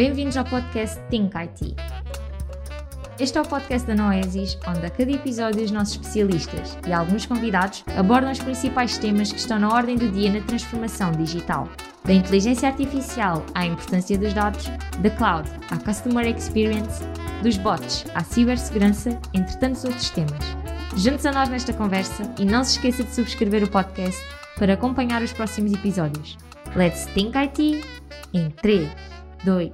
Bem-vindos ao podcast Think IT. Este é o podcast da Noesis, onde a cada episódio os nossos especialistas e alguns convidados abordam os principais temas que estão na ordem do dia na transformação digital. Da inteligência artificial à importância dos dados, da cloud à customer experience, dos bots à cibersegurança, entre tantos outros temas. Junte-se a nós nesta conversa e não se esqueça de subscrever o podcast para acompanhar os próximos episódios. Let's Think IT em 3, 2,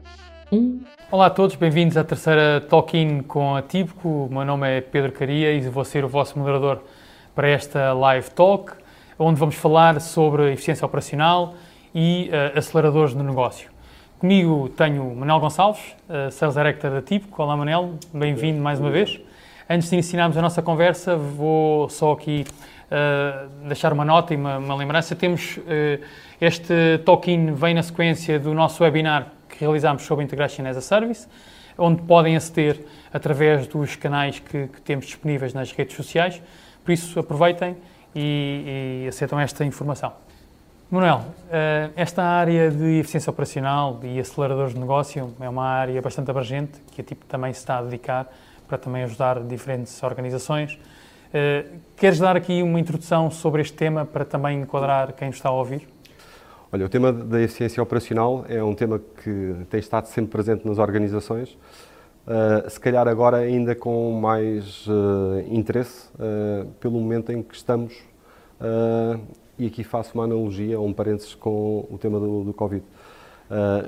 1. Olá a todos, bem-vindos à terceira Talk-In com a Típico. O meu nome é Pedro Caria e vou ser o vosso moderador para esta live talk, onde vamos falar sobre eficiência operacional e uh, aceleradores de negócio. Comigo tenho o Manel Gonçalves, uh, Sales Director da Típico. Olá Manel, bem-vindo mais uma vez. Antes de iniciarmos a nossa conversa, vou só aqui uh, deixar uma nota e uma, uma lembrança. Temos este Talk-In vem na sequência do nosso webinar que realizámos sobre Integration as a Service, onde podem aceder através dos canais que, que temos disponíveis nas redes sociais. Por isso, aproveitem e, e aceitam esta informação. Manuel, eh, esta área de eficiência operacional e aceleradores de negócio é uma área bastante abrangente que a TIP também se está a dedicar para também ajudar diferentes organizações. Eh, queres dar aqui uma introdução sobre este tema para também enquadrar quem está a ouvir? Olha, o tema da eficiência operacional é um tema que tem estado sempre presente nas organizações, uh, se calhar agora ainda com mais uh, interesse uh, pelo momento em que estamos, e aqui faço uma analogia, um parênteses com o tema do, do Covid.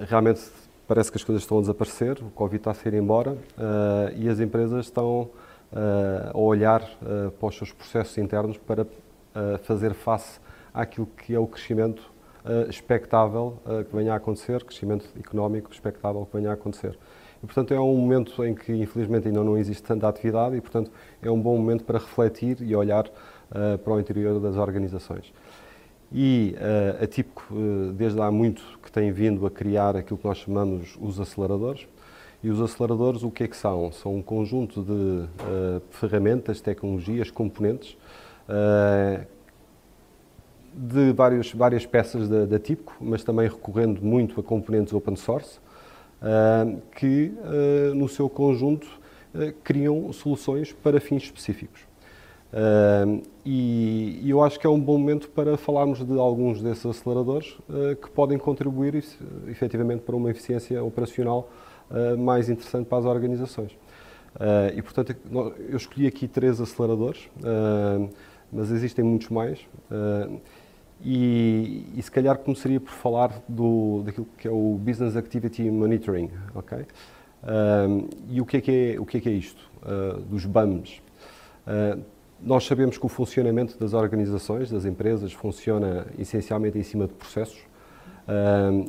realmente parece que as coisas estão a desaparecer, o Covid está a ser embora e as empresas estão a olhar para os seus processos internos para fazer face àquilo que é o crescimento uh, expectável uh, que venha a acontecer, crescimento económico expectável que venha a acontecer. E, portanto, é um momento em que, infelizmente, ainda não existe tanta atividade e, portanto, é um bom momento para refletir e olhar uh, para o interior das organizações. E uh, a TIPCO, uh, desde há muito, que tem vindo a criar aquilo que nós chamamos os aceleradores. E os aceleradores, o que é que são? São um conjunto de uh, ferramentas, tecnologias, componentes de vários, várias peças da, da mas também recorrendo muito a componentes open source, uh, que uh, no seu conjunto uh, criam soluções para fins específicos. E, e, eu acho que é um bom momento para falarmos de alguns desses aceleradores que podem contribuir efetivamente para uma eficiência operacional mais interessante para as organizações. e portanto eu escolhi aqui três aceleradores, mas existem muitos mais. E, e, se calhar começaria por falar do, daquilo que é o Business Activity Monitoring, ok? E o que é que é, o que é, que é isto? Uh, dos BAMs. Uh, nós sabemos que o funcionamento das organizações, das empresas, funciona essencialmente em cima de processos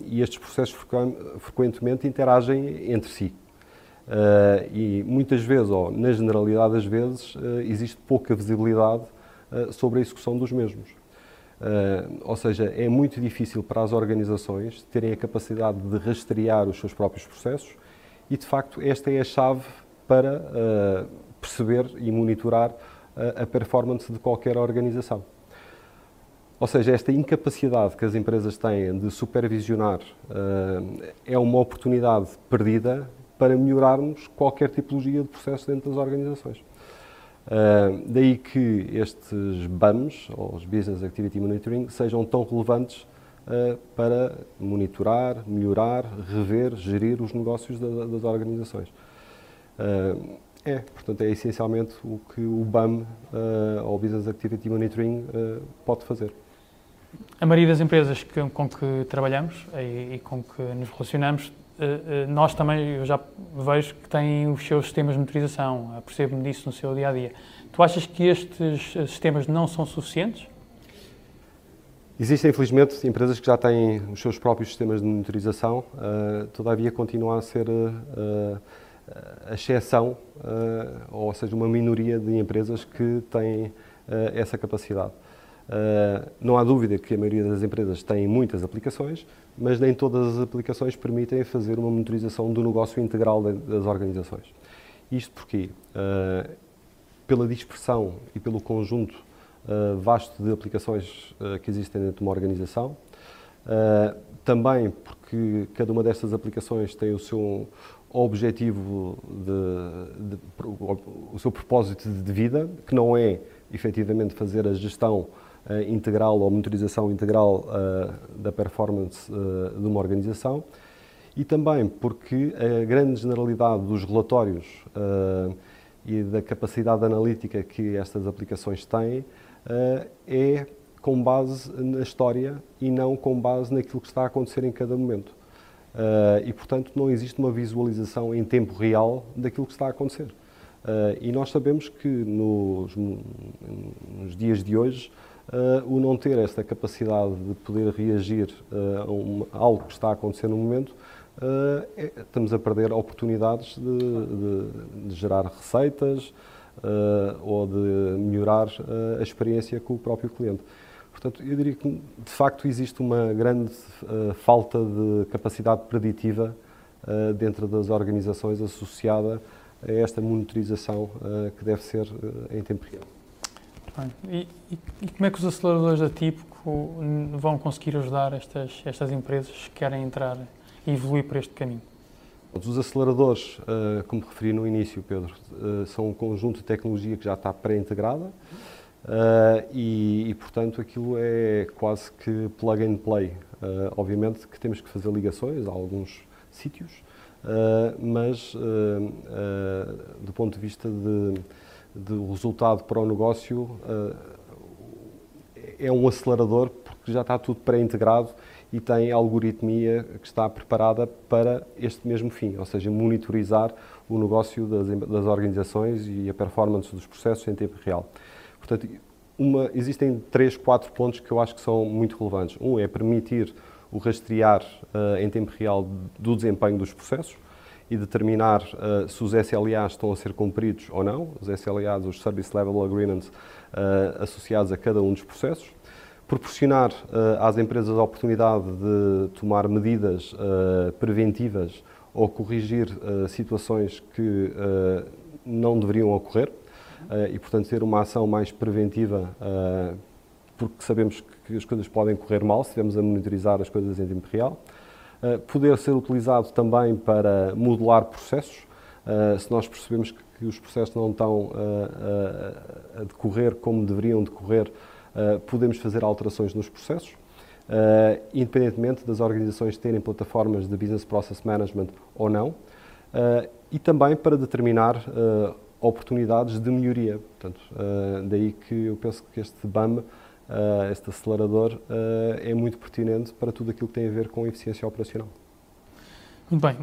e estes processos frequentemente interagem entre si. e muitas vezes, ou na generalidade das vezes, existe pouca visibilidade sobre a execução dos mesmos. Uh, ou seja, é muito difícil para as organizações terem a capacidade de rastrear os seus próprios processos e, de facto, esta é a chave para uh, perceber e monitorar uh, a performance de qualquer organização. Ou seja, esta incapacidade que as empresas têm de supervisionar é uma oportunidade perdida para melhorarmos qualquer tipologia de processo dentro das organizações. Uh, daí que estes BAMs, ou os Business Activity Monitoring, sejam tão relevantes uh, para monitorar, melhorar, rever, gerir os negócios da, das organizações. Uh, é, portanto, é essencialmente o que o BAM, ou Business Activity Monitoring, pode fazer. A maioria das empresas com que trabalhamos e, com que nos relacionamos nós também, eu já vejo que têm os seus sistemas de monitorização, percebo-me disso no seu dia a dia. Tu achas que estes eh, sistemas não são suficientes? Existem, infelizmente, empresas que já têm os seus próprios sistemas de monitorização, uh, todavia continua a ser uh, a exceção, uh, ou seja, uma minoria de empresas que têm essa capacidade. Não há dúvida que a maioria das empresas tem muitas aplicações, mas nem todas as aplicações permitem fazer uma monitorização do negócio integral das organizações. Isto porque, uh, pela dispersão e pelo conjunto uh, vasto de aplicações que existem dentro de uma organização, também porque cada uma destas aplicações tem o seu objetivo, de, de, o seu propósito de vida, que não é efetivamente fazer a gestão integral ou monitorização integral uh, da performance uh, de uma organização, e também porque a grande generalidade dos relatórios e da capacidade analítica que estas aplicações têm é com base na história e não com base naquilo que está a acontecer em cada momento. Uh, e, portanto, não existe uma visualização em tempo real daquilo que está a acontecer. Uh, e nós sabemos que nos, nos dias de hoje, uh, o não ter esta capacidade de poder reagir a, um, a, algo que está a acontecer no momento, é, estamos a perder oportunidades de, de, de gerar receitas ou de melhorar a experiência com o próprio cliente. Portanto, eu diria que de facto existe uma grande uh, falta de capacidade preditiva uh, dentro das organizações associada a esta monitorização uh, que deve ser em tempo real. E, e, e, como é que os aceleradores da Típico vão conseguir ajudar estas, estas empresas que querem entrar e evoluir por este caminho? Os aceleradores, como referi no início, Pedro, são um conjunto de tecnologia que já está pré-integrada. Uh, e, e, portanto, aquilo é quase que plug and play. Obviamente que temos que fazer ligações a alguns sítios, mas do ponto de vista de, de resultado para o negócio, é um acelerador porque já está tudo pré-integrado e tem algoritmia que está preparada para este mesmo fim, ou seja, monitorizar o negócio das, das organizações e a performance dos processos em tempo real. Portanto, uma, existem três, quatro pontos que eu acho que são muito relevantes. Um é permitir o rastrear uh, em tempo real do desempenho dos processos e determinar uh, se os SLAs estão a ser cumpridos ou não, os SLAs, os Service Level Agreements, uh, associados a cada um dos processos. Proporcionar às empresas a oportunidade de tomar medidas preventivas ou corrigir situações que não deveriam ocorrer e, portanto, ter uma ação mais preventiva, porque sabemos que as coisas podem correr mal se estivermos a monitorizar as coisas em tempo real. Uh, poder ser utilizado também para modelar processos, se nós percebemos que, os processos não estão a decorrer como deveriam decorrer, podemos fazer alterações nos processos. Uh, independentemente das organizações terem plataformas de Business Process Management ou não, uh, e também para determinar uh, oportunidades de melhoria. Portanto, daí que eu penso que este BAM, uh, este acelerador, uh, é muito pertinente para tudo aquilo que tem a ver com eficiência operacional. Muito bem.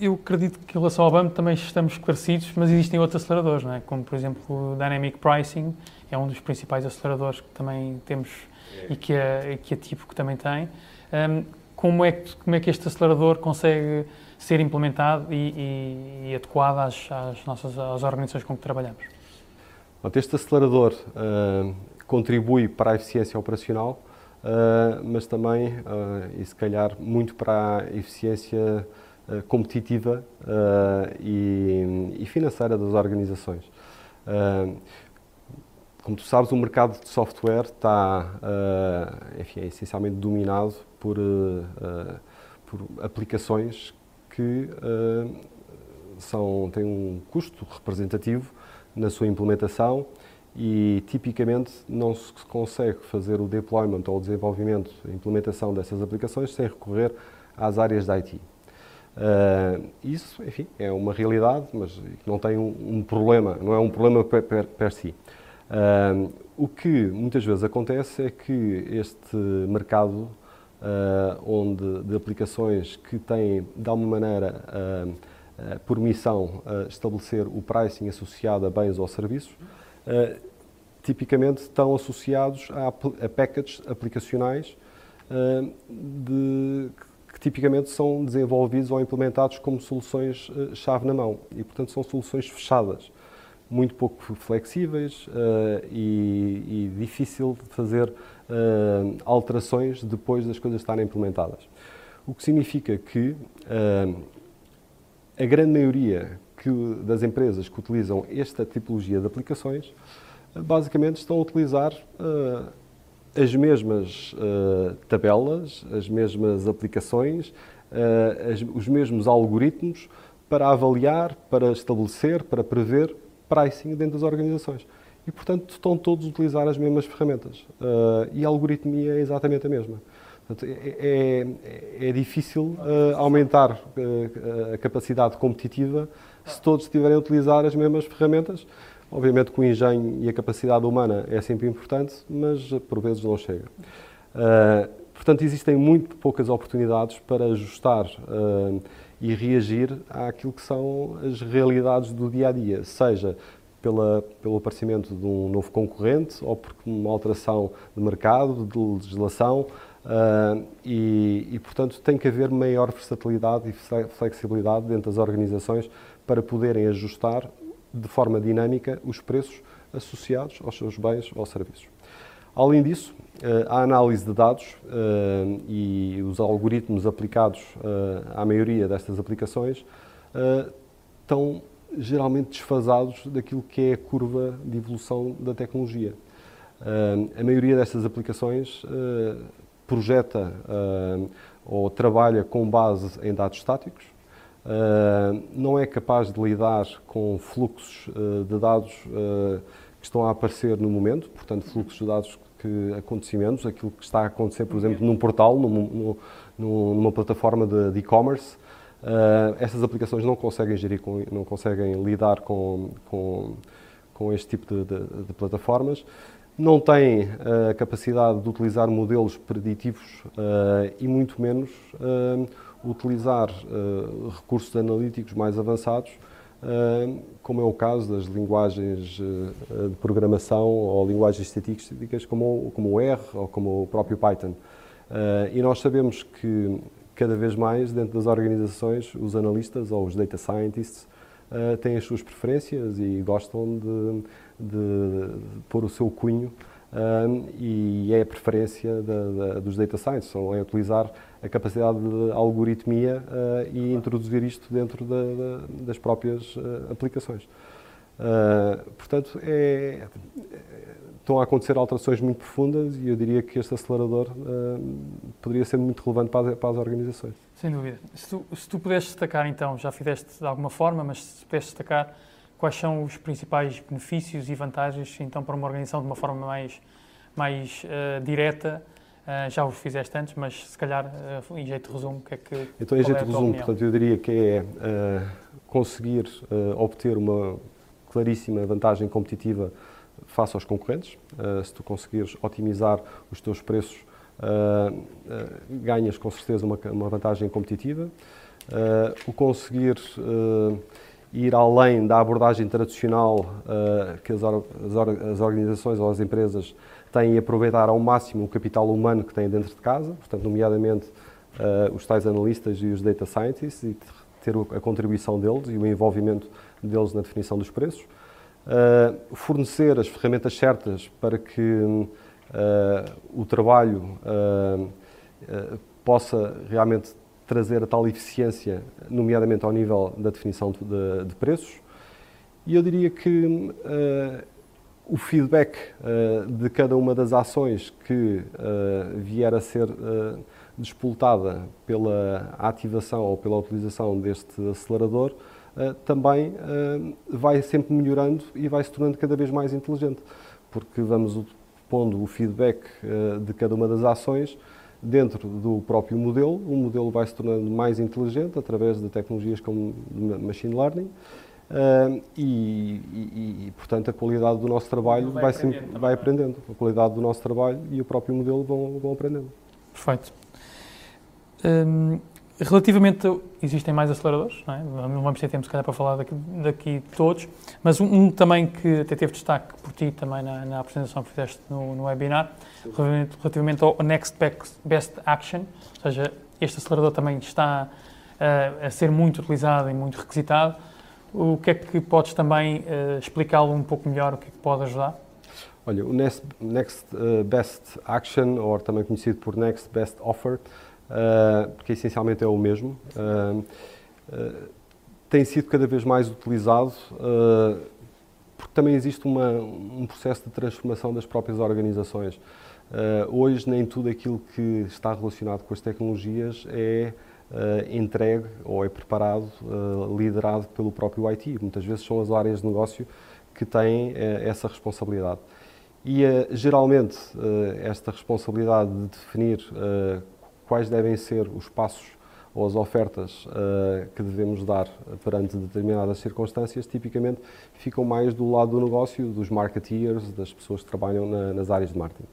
Eu acredito que em relação ao BAM também estamos esclarecidos, mas existem outros aceleradores, não é? como por exemplo o Dynamic Pricing, é um dos principais aceleradores que também temos é. e que a, que a Tipo que também tem. Um, como, é que, como é que este acelerador consegue ser implementado e, e, e adequado às, às, nossas às organizações com que trabalhamos. Este acelerador uh, contribui para a eficiência operacional, uh, mas também, uh, e se calhar, muito para a eficiência competitiva e, financeira das organizações. como tu sabes, o mercado de software está, enfim, é essencialmente dominado por, por aplicações que são, têm um custo representativo na sua implementação e tipicamente não se consegue fazer o deployment ou o desenvolvimento, a implementação dessas aplicações sem recorrer às áreas da IT. Uh, eh, isso, enfim, é uma realidade, mas não tem um, um problema, não é um problema per, per, per si. Uh, o que muitas vezes acontece é que este mercado uh, onde de aplicações que têm, de alguma maneira, por missão, estabelecer o pricing associado a bens ou serviços, tipicamente estão associados a, a packages aplicacionais de, que tipicamente são desenvolvidos ou implementados como soluções chave na mão e, portanto, são soluções fechadas muito pouco flexíveis uh, e, e, difícil de fazer uh, alterações depois das coisas estarem implementadas. O que significa que uh, a grande maioria que, das empresas que utilizam esta tipologia de aplicações basicamente estão a utilizar as mesmas uh, tabelas, as mesmas aplicações, uh, as, os mesmos algoritmos para avaliar, para estabelecer, para prever pricing dentro das organizações. E, portanto, estão todos a utilizar as mesmas ferramentas. Uh, e a algoritmia é exatamente a mesma. Portanto, é, é, é, difícil aumentar a capacidade competitiva se todos estiverem a utilizar as mesmas ferramentas Obviamente que o engenho e a capacidade humana é sempre importante, mas por vezes não chega. Uh, portanto, existem muito poucas oportunidades para ajustar uh, e reagir àquilo que são as realidades do dia a dia, seja pela, pelo aparecimento de um novo concorrente ou por uma alteração de mercado, de legislação, uh, e, e, portanto, tem que haver maior versatilidade e flexibilidade dentro das organizações para poderem ajustar de forma dinâmica os preços associados aos seus bens ou serviços. Além disso, eh, a análise de dados eh, e os algoritmos aplicados eh, à maioria destas aplicações estão geralmente desfasados daquilo que é a curva de evolução da tecnologia. A maioria destas aplicações projeta ou trabalha com base em dados estáticos, não é capaz de lidar com fluxos uh, de dados uh, que estão a aparecer no momento, portanto, fluxos de dados que acontecimentos, aquilo que está a acontecer, por exemplo, num portal, num, num, numa plataforma de e-commerce. essas aplicações não conseguem gerir, não conseguem lidar com, com, com este tipo de, de, de plataformas não têm a capacidade de utilizar modelos preditivos uh, e muito menos uh, utilizar uh, recursos analíticos mais avançados, uh, como é o caso das linguagens uh, de programação ou linguagens estatísticas como, como o R ou como o próprio Python. e nós sabemos que cada vez mais dentro das organizações os analistas ou os data scientists têm as suas preferências e gostam de, de, pôr o seu cunho um, e é a preferência da, da, dos data science, são, é utilizar a capacidade de algoritmia uh, e introduzir isto dentro da, das próprias uh, aplicações. Uh, portanto, é, estão a acontecer alterações muito profundas e eu diria que este acelerador poderia ser muito relevante para, para, as organizações. Sem dúvida. Se tu, se tu pudesses destacar, então, já fizeste de alguma forma, mas se pudesses destacar quais são os principais benefícios e vantagens, então, para uma organização de uma forma mais, mais direta, Uh, já o fizeste antes, mas se calhar, uh, em jeito de resumo, o que é que. Então, em jeito é de resumo, portanto, eu diria que é uh, conseguir obter uma claríssima vantagem competitiva face aos concorrentes. se tu conseguires otimizar os teus preços, ganhas com certeza uma, uma vantagem competitiva. o conseguir ir além da abordagem tradicional que as, or as, or as organizações ou as empresas têm aproveitar ao máximo o capital humano que têm dentro de casa, portanto, nomeadamente uh, os tais analistas e os data scientists, e ter a contribuição deles e o envolvimento deles na definição dos preços. Uh, fornecer as ferramentas certas para que uh, o trabalho possa realmente trazer a tal eficiência, nomeadamente ao nível da definição de, de preços. E eu diria que o feedback uh, de cada uma das ações que uh, vier a ser uh, pela ativação ou pela utilização deste acelerador também vai sempre melhorando e vai se tornando cada vez mais inteligente, porque vamos pondo o feedback de cada uma das ações dentro do próprio modelo, o modelo vai se tornando mais inteligente através de tecnologias como machine learning Uh, e, e, e, portanto, a qualidade do nosso trabalho vai, vai, sempre, vai é? aprendendo. A qualidade do nosso trabalho e o próprio modelo vão, vão aprendendo. Perfeito. Um, relativamente, existem mais aceleradores, não, é? não vamos ter tempo, se calhar, para falar daqui, daqui todos, mas um, um, também que até teve destaque por ti também na, na apresentação que fizeste no, no webinar, relativamente, ao Next Best Action, ou seja, este acelerador também está uh, a ser muito utilizado e muito requisitado o que é que podes também uh, explicá-lo um pouco melhor, o que é que pode ajudar? Olha, o Next, Next uh, Best Action, ou também conhecido por Next Best Offer, que essencialmente é o mesmo, tem sido cada vez mais utilizado porque também existe uma, um processo de transformação das próprias organizações. Hoje, nem tudo aquilo que está relacionado com as tecnologias é entregue ou é preparado, liderado pelo próprio IT. Muitas vezes são as áreas de negócio que têm essa responsabilidade. E geralmente esta responsabilidade de definir quais devem ser os passos ou as ofertas que devemos dar perante determinadas circunstâncias, tipicamente ficam mais do lado do negócio, dos marketeers, das pessoas que trabalham na, nas áreas de marketing.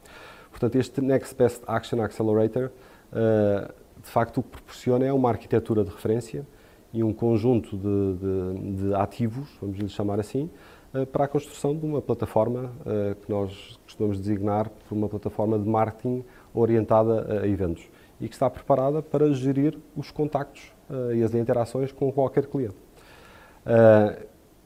Portanto, este Next Best Action Accelerator, uh, de facto, o que proporciona é uma arquitetura de referência e um conjunto de, de, de ativos, vamos lhe chamar assim, uh, para a construção de uma plataforma que nós costumamos designar por uma plataforma de marketing orientada a eventos e que está preparada para gerir os contactos e as interações com qualquer cliente.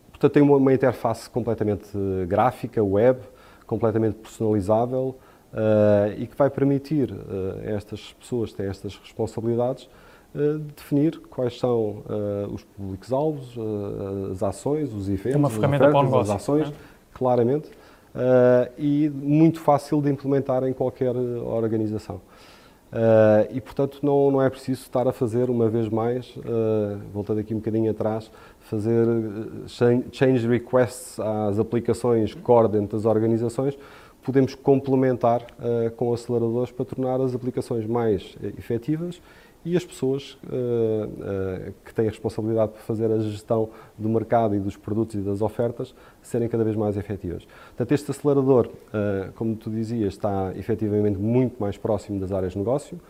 Portanto, tem uma interface completamente gráfica, web, completamente personalizável uh, e que vai permitir a estas pessoas que têm estas responsabilidades definir quais são os públicos-alvos, as ações, os eventos, é uma ferramenta ofertas, para as ações, é? claramente, e muito fácil de implementar em qualquer organização. Uh, e, portanto, não, não é preciso estar a fazer, uma vez mais, uh, voltando aqui um bocadinho atrás, fazer change requests às aplicações core dentro das organizações. Podemos complementar uh, com aceleradores para tornar as aplicações mais efetivas e as pessoas uh, uh, que têm a responsabilidade de fazer a gestão do mercado e dos produtos e das ofertas serem cada vez mais efetivas. Portanto, este acelerador, uh, como tu dizias, está efetivamente muito mais próximo das áreas de negócio,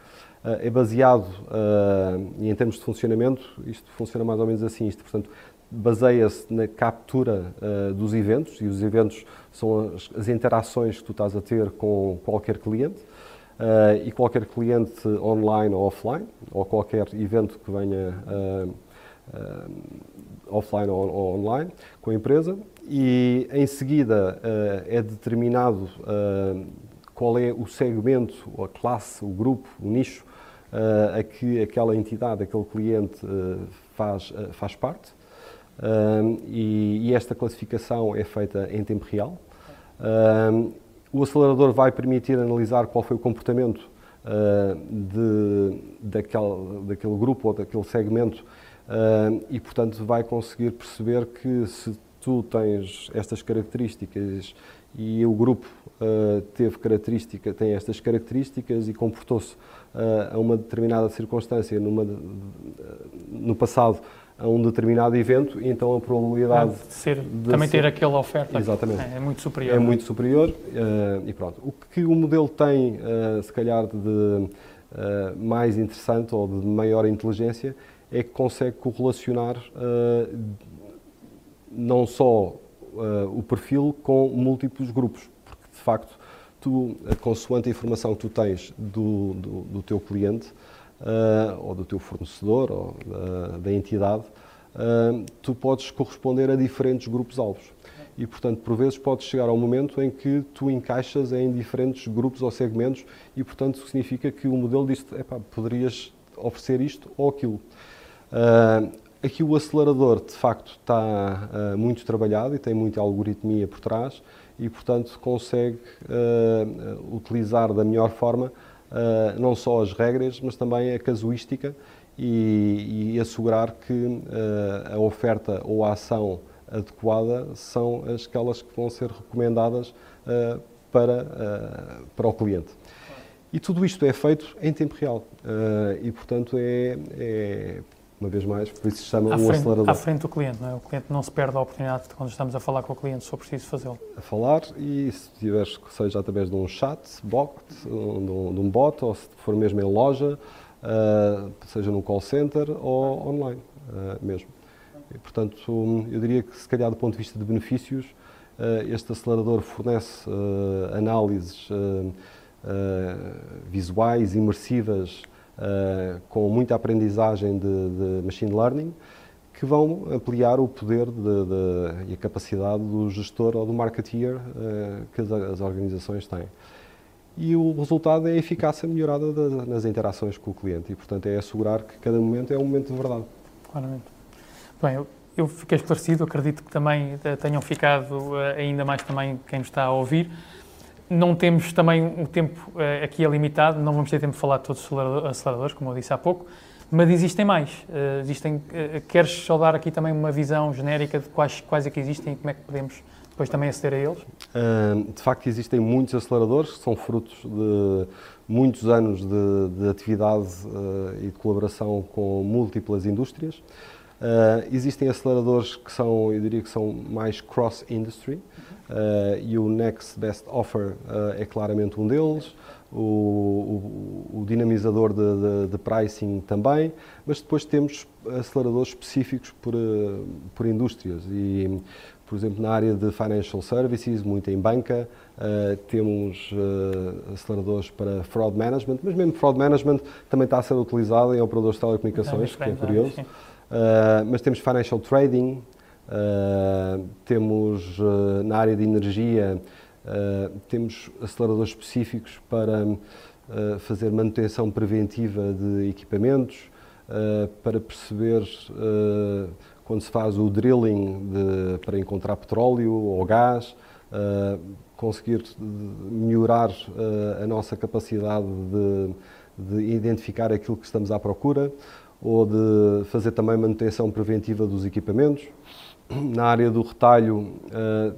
é baseado, e em termos de funcionamento, isto funciona mais ou menos assim, isto, portanto, baseia-se na captura dos eventos, e os eventos são as, as interações que tu estás a ter com qualquer cliente, Uh, e qualquer cliente online ou offline, ou qualquer evento que venha uh, uh, offline ou, ou, online com a empresa, e em seguida é determinado qual é o segmento, a classe, o grupo, o nicho a que aquela entidade, aquele cliente faz, faz parte. E, e, esta classificação é feita em tempo real. O acelerador vai permitir analisar qual foi o comportamento uh, de, daquele, daquele grupo ou daquele segmento uh, e, portanto, vai conseguir perceber que se tu tens estas características e o grupo uh, teve característica, tem estas características e comportou-se a uma determinada circunstância numa, no passado a um determinado evento, então a probabilidade de, ser, de também ser, ter aquela oferta exatamente, é, é muito superior. É muito superior uh, e pronto. O que o modelo tem, uh, se calhar, de uh, mais interessante ou de maior inteligência é que consegue correlacionar não só o perfil com múltiplos grupos, porque de facto, tu, consoante a informação que tu tens do, do, do teu cliente, ou do teu fornecedor ou da, da entidade, uh, tu podes corresponder a diferentes grupos-alvos. E, portanto, por vezes pode chegar ao momento em que tu encaixas em diferentes grupos ou segmentos e, portanto, significa que o modelo diz poderias oferecer isto ou aquilo. Aqui o acelerador, de facto, está uh, muito trabalhado e tem muita algoritmia por trás e, portanto, consegue uh, utilizar da melhor forma uh, não só as regras, mas também a casuística e, e assegurar que uh, a oferta ou a ação adequada são aquelas que vão ser recomendadas uh, para, para o cliente. E tudo isto é feito em tempo real. e, portanto, é, é uma vez mais, por isso se chama à um frente, acelerador. À frente do cliente, não é? O cliente não se perde a oportunidade de, quando estamos a falar com o cliente, for preciso fazê-lo. A falar e se tiveres, seja através de um chat, bot, de um, de um bot, ou se for mesmo em loja, uh, seja num call center ou online uh, mesmo. E, portanto, eu diria que se calhar do ponto de vista de benefícios, uh, este acelerador fornece análises visuais, imersivas, uh, com muita aprendizagem de, de, machine learning, que vão ampliar o poder de, de, e a capacidade do gestor ou do marketeer uh, que as, as, organizações têm. E o resultado é a eficácia melhorada nas interações com o cliente e, portanto, é assegurar que cada momento é um momento de verdade. Claramente. Bem, eu, eu fiquei esclarecido, acredito que também tenham ficado, ainda mais também quem nos está a ouvir. Não temos também o tempo uh, aqui é limitado, não vamos ter tempo de falar de todos os aceleradores, como eu disse há pouco, mas existem mais. Uh, existem, uh, queres só dar aqui também uma visão genérica de quais, quais é que existem e como é que podemos depois também aceder a eles? Uh, de facto, existem muitos aceleradores que são frutos de muitos anos de, de atividade e de colaboração com múltiplas indústrias. Existem aceleradores que são, eu diria que são mais cross-industry, Uh, e o Next Best Offer uh, é claramente um deles, o, o, o dinamizador de, de, de, pricing também, mas depois temos aceleradores específicos por, uh, por indústrias. E, por exemplo, na área de financial services, muito em banca, temos aceleradores para fraud management, mas mesmo fraud management também está a ser utilizado em operadores de telecomunicações, que é curioso. Mas temos financial trading, Uh, temos uh, na área de energia, uh, temos aceleradores específicos para fazer manutenção preventiva de equipamentos, para perceber quando se faz o drilling de, para encontrar petróleo ou gás, conseguir melhorar a nossa capacidade de, de identificar aquilo que estamos à procura ou de fazer também manutenção preventiva dos equipamentos. Na área do retalho, uh,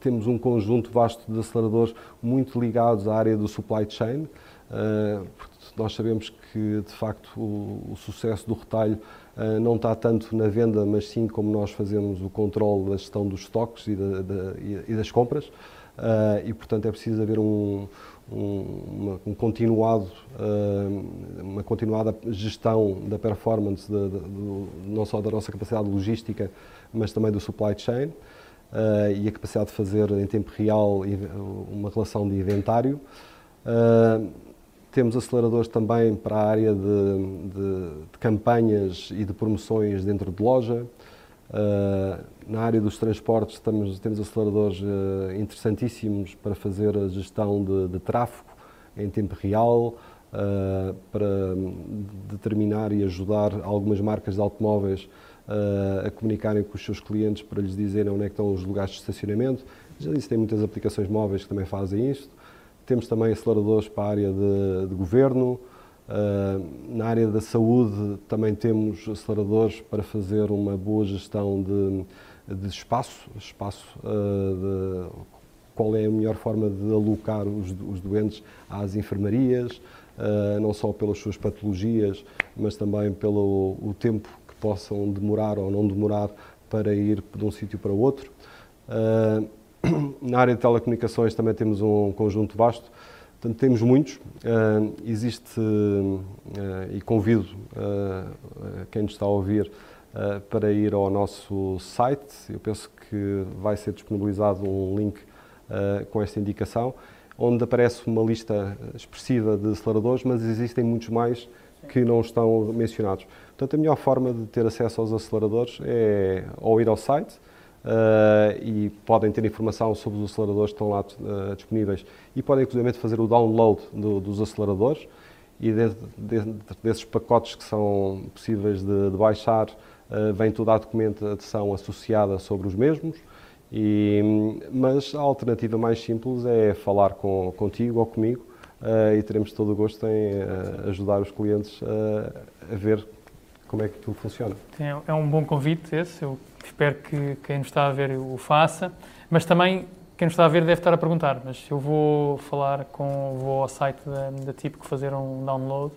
temos um conjunto vasto de aceleradores muito ligados à área do supply chain. Uh, nós sabemos que, de facto, o, sucesso do retalho uh, não está tanto na venda, mas sim como nós fazemos o controle da gestão dos estoques e das compras. e, portanto, é preciso haver um, um, uma, um continuado, uh, uma continuada gestão da performance, de, de, de, não só da nossa capacidade logística, mas também do supply chain uh, e a capacidade de fazer em tempo real uma relação de inventário. Uh, temos aceleradores também para a área de, de, de, campanhas e de promoções dentro de loja. Uh, na área dos transportes temos, temos aceleradores uh, interessantíssimos para fazer a gestão de, de tráfego em tempo real, uh, para determinar e ajudar algumas marcas de automóveis a comunicarem com os seus clientes para lhes dizerem onde é estão os lugares de estacionamento. Já disse, tem muitas aplicações móveis que também fazem isto. Temos também aceleradores para a área de, de governo, na área da saúde também temos aceleradores para fazer uma boa gestão de, de espaço, espaço uh, de, qual é a melhor forma de alocar os, os doentes às enfermarias, uh, não só pelas suas patologias, mas também pelo o tempo que possam demorar ou não demorar para ir de um sítio para outro. na área de telecomunicações também temos um conjunto vasto Portanto, temos muitos. Uh, existe, uh, e convido uh, quem nos está a ouvir para ir ao nosso site. Eu penso que vai ser disponibilizado um link com esta indicação, onde aparece uma lista expressiva de aceleradores, mas existem muitos mais que não estão mencionados. Portanto, a melhor forma de ter acesso aos aceleradores é ou ir ao site, Uh, e podem ter informação sobre os aceleradores que estão lá uh, disponíveis. E podem inclusive fazer o download do, dos aceleradores e dentro, desses pacotes que são possíveis de, de baixar uh, vem toda a documentação associada sobre os mesmos. E, mas a alternativa mais simples é falar com, contigo ou comigo e teremos todo o gosto em ajudar os clientes a ver como é que tudo funciona. É um bom convite esse, eu espero que quem nos está a ver o faça, mas também quem nos está a ver deve estar a perguntar, mas eu vou falar com, vou ao site da, da Tipo fazer um download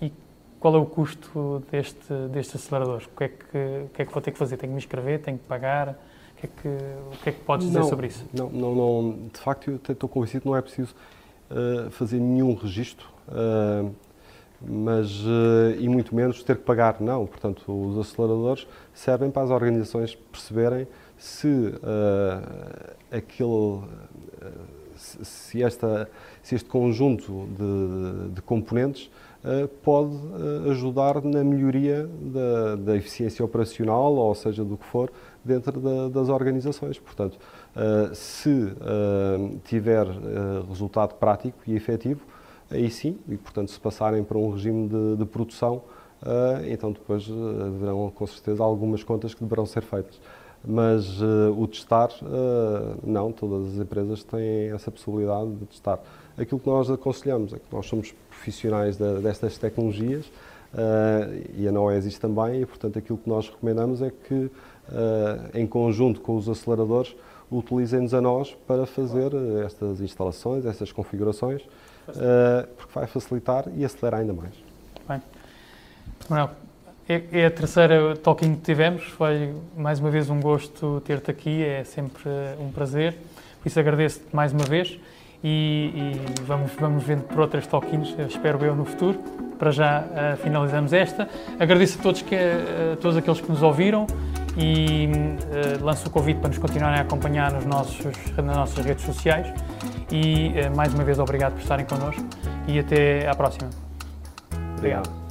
e qual é o custo deste, destes aceleradores? O que, é que, o que é que vou ter que fazer? Tenho que me inscrever? Tenho que pagar? O que é que, o que, é que podes dizer não, sobre isso? Não, não, não, de facto eu estou convencido que não é preciso uh, fazer nenhum registro. Uh, mas uh, e muito menos ter que pagar, não. Portanto, os aceleradores servem para as organizações perceberem se uh, aquele, uh, se, esta, se este conjunto de, de componentes pode ajudar na melhoria da, da, eficiência operacional, ou seja, do que for, dentro da, das organizações. Portanto, se tiver resultado prático e efetivo, aí sim, e portanto se passarem para um regime de, de produção, uh, então depois uh, haverão com certeza algumas contas que deverão ser feitas. Mas uh, o testar, não, todas as empresas têm essa possibilidade de testar. Aquilo que nós aconselhamos é que nós somos profissionais de, destas tecnologias e a Noesis também, e portanto aquilo que nós recomendamos é que, em conjunto com os aceleradores, utilizem-nos a nós para fazer estas instalações, estas configurações, porque vai facilitar e acelerar ainda mais. Bem. Manuel, é, é, a terceira talking que tivemos. Foi mais uma vez um gosto ter-te aqui, é sempre um prazer. Por isso agradeço-te mais uma vez e, e, vamos, vamos vendo por outras talkings, espero eu, no futuro. Para já uh, finalizamos esta. Agradeço a todos, que, uh, todos aqueles que nos ouviram e uh, lanço o convite para nos continuarem a acompanhar nos nossos, nas nossas redes sociais. E mais uma vez, obrigado por estarem connosco e até à próxima. Obrigado.